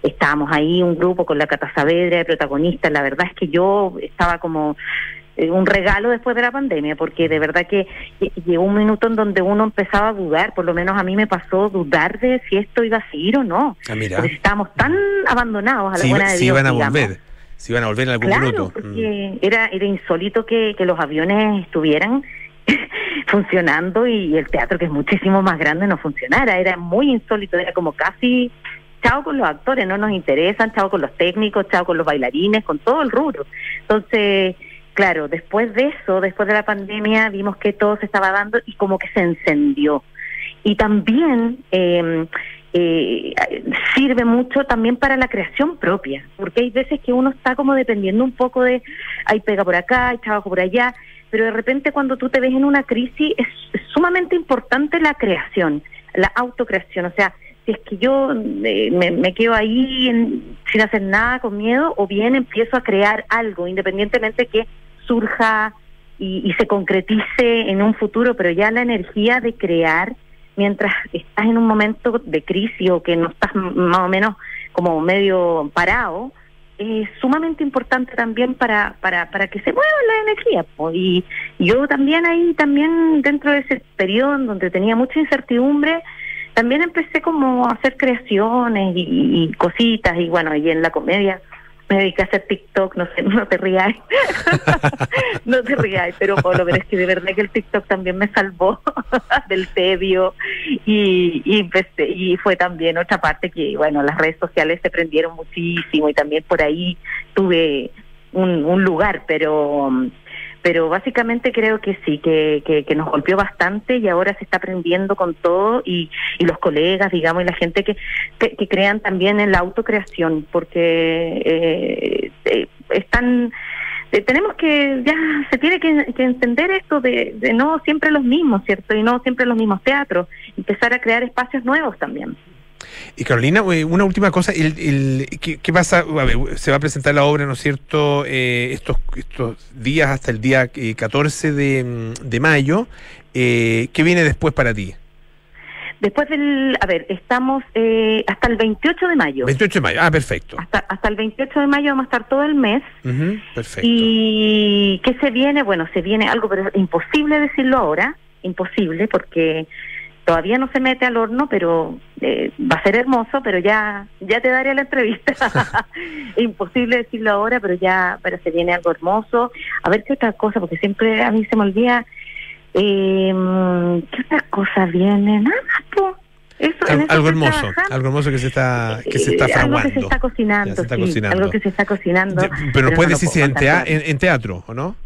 Estábamos ahí, un grupo con la Cata Saavedra de protagonistas. La verdad es que yo estaba como eh, un regalo después de la pandemia, porque de verdad que lle- llegó un minuto en donde uno empezaba a dudar, por lo menos a mí me pasó dudar de si esto iba a seguir o no. Ah, mira. Porque estábamos tan abandonados a la buena de Dios, iban a digamos. volver, si iban a volver en algún Claro, minuto. Mm. porque era, era insólito que, que los aviones estuvieran funcionando y el teatro, que es muchísimo más grande, no funcionara. Era muy insólito, era como casi chao con los actores, no nos interesan, chao con los técnicos, chao con los bailarines, con todo el rubro. Entonces, claro, después de eso, después de la pandemia, vimos que todo se estaba dando y como que se encendió. Y también eh, eh, sirve mucho también para la creación propia, porque hay veces que uno está como dependiendo un poco de, hay pega por acá, hay trabajo por allá, pero de repente cuando tú te ves en una crisis es, sumamente importante la creación, la autocreación, o sea, si es que yo eh, me, me quedo ahí en- sin hacer nada con miedo o bien empiezo a crear algo, independientemente que surja y, y se concretice en un futuro, pero ya la energía de crear mientras estás en un momento de crisis o que no estás más o menos como medio parado, es sumamente importante también para, para, para que se mueva la energía. Y yo también ahí, también dentro de ese periodo en donde tenía mucha incertidumbre, también empecé como a hacer creaciones y, y cositas y bueno, y en la comedia me dediqué a hacer TikTok, no sé, no te rías, no te rías, pero Pablo, pero es que de verdad que el TikTok también me salvó del tedio y, y, empecé- y fue también otra parte que, bueno, las redes sociales se prendieron muchísimo y también por ahí tuve un, un lugar, pero pero básicamente creo que sí, que, que, que nos golpeó bastante y ahora se está aprendiendo con todo y, y los colegas, digamos, y la gente que, que, crean también en la autocreación, porque eh, eh, están eh, tenemos que, ya se tiene que, que entender esto de, de no siempre los mismos, ¿cierto? Y no siempre los mismos teatros, empezar a crear espacios nuevos también. Y Carolina, eh, una última cosa, el, el- ¿qué, qué pasa? A ver, se va a presentar la obra, ¿no es cierto?, eh, estos, estos días hasta el día eh, 14 de, mm, de mayo. Eh, ¿Qué viene después para ti? Después del, a ver, estamos eh, hasta el 28 de mayo. 28 de mayo, ah, perfecto. Hasta, hasta el 28 de mayo vamos a estar todo el mes. Perfecto. ¿Y qué se viene? Bueno, se viene algo, pero es imposible decirlo ahora, imposible, porque todavía no se mete al horno, pero eh, va a ser hermoso, pero ya ya te daré la entrevista. imposible decirlo ahora, pero ya pero se viene algo hermoso. A ver qué otra cosa, porque siempre a mí se me olvida. Eh, ¿Qué otra cosa viene? Nada más, po. Eso, en Al- eso algo hermoso, trabajando. algo hermoso que se está, que se está Eh, algo fraguando. que se está cocinando, Ya se está sí, cocinando. algo que se está cocinando. Pero no puedes lo decir si puedo en, contar tea- en, en teatro, ¿o no?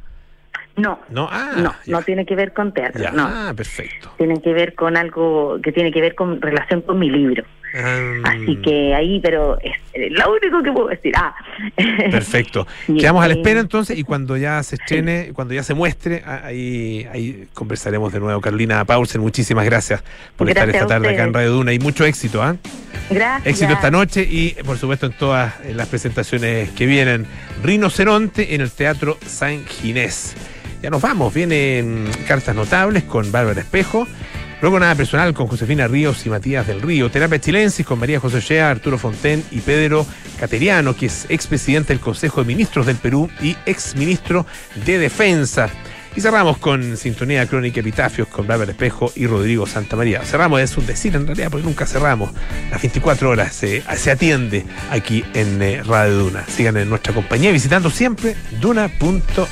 No, No, ah, no, no tiene que ver con teatro, ya, no. ah, perfecto. Tiene que ver con algo que tiene que ver con relación con mi libro. Ah, Así que ahí, pero es lo único que puedo decir. Ah, Perfecto. Quedamos a la eh, espera entonces y cuando ya se estrene, cuando ya se muestre, ahí, ahí conversaremos de nuevo. Carolina Paulsen, muchísimas gracias por estar esta tarde acá en. Radio Duna y mucho éxito, ¿ah? Gracias. Éxito esta noche y por supuesto en todas las presentaciones que vienen. Rinoceronte en el Teatro San Ginés. Ya nos vamos, vienen cartas notables con Bárbara Espejo. Luego nada personal con Josefina Ríos y Matías del Río. Terapia Chilensis con María José Shea, Arturo Fonten y Pedro Cateriano, que es expresidente del Consejo de Ministros del Perú y exministro de Defensa. Y cerramos con Sintonía Crónica Epitafios con Bárbara Espejo y Rodrigo Santamaría. Cerramos, es un decir en realidad, porque nunca cerramos. Las 24 horas se, se atiende aquí en eh, Radio Duna. Sigan en nuestra compañía visitando siempre duna.cl.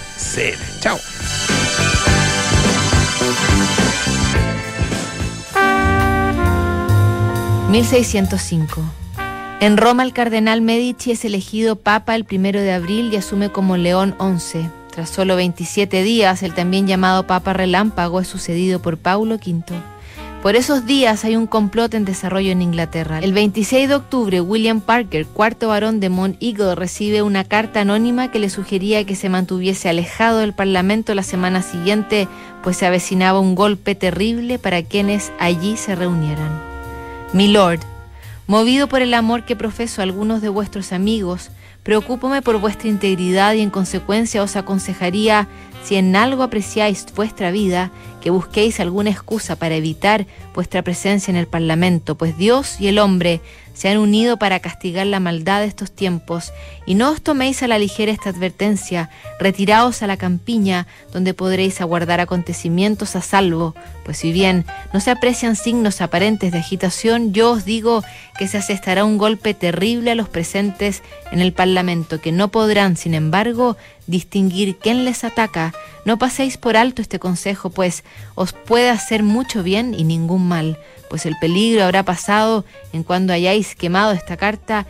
Chao. 1605. En Roma el cardenal Medici es elegido papa el primero de abril y asume como León XI. Tras solo 27 días, el también llamado Papa Relámpago es sucedido por Paulo V. Por esos días hay un complot en desarrollo en Inglaterra. El 26 de octubre, William Parker, cuarto varón de Mount Eagle, recibe una carta anónima que le sugería que se mantuviese alejado del Parlamento la semana siguiente, pues se avecinaba un golpe terrible para quienes allí se reunieran. Mi Lord, movido por el amor que profeso a algunos de vuestros amigos, preocúpame por vuestra integridad y en consecuencia os aconsejaría, si en algo apreciáis vuestra vida, que busquéis alguna excusa para evitar vuestra presencia en el Parlamento, pues Dios y el hombre se han unido para castigar la maldad de estos tiempos, y no os toméis a la ligera esta advertencia, retiraos a la campiña, donde podréis aguardar acontecimientos a salvo, pues si bien no se aprecian signos aparentes de agitación, yo os digo que se asestará un golpe terrible a los presentes en el Parlamento, que no podrán, sin embargo, distinguir quién les ataca. No paséis por alto este consejo, pues os puede hacer mucho bien y ningún mal, pues el peligro habrá pasado en cuando hayáis quemado esta carta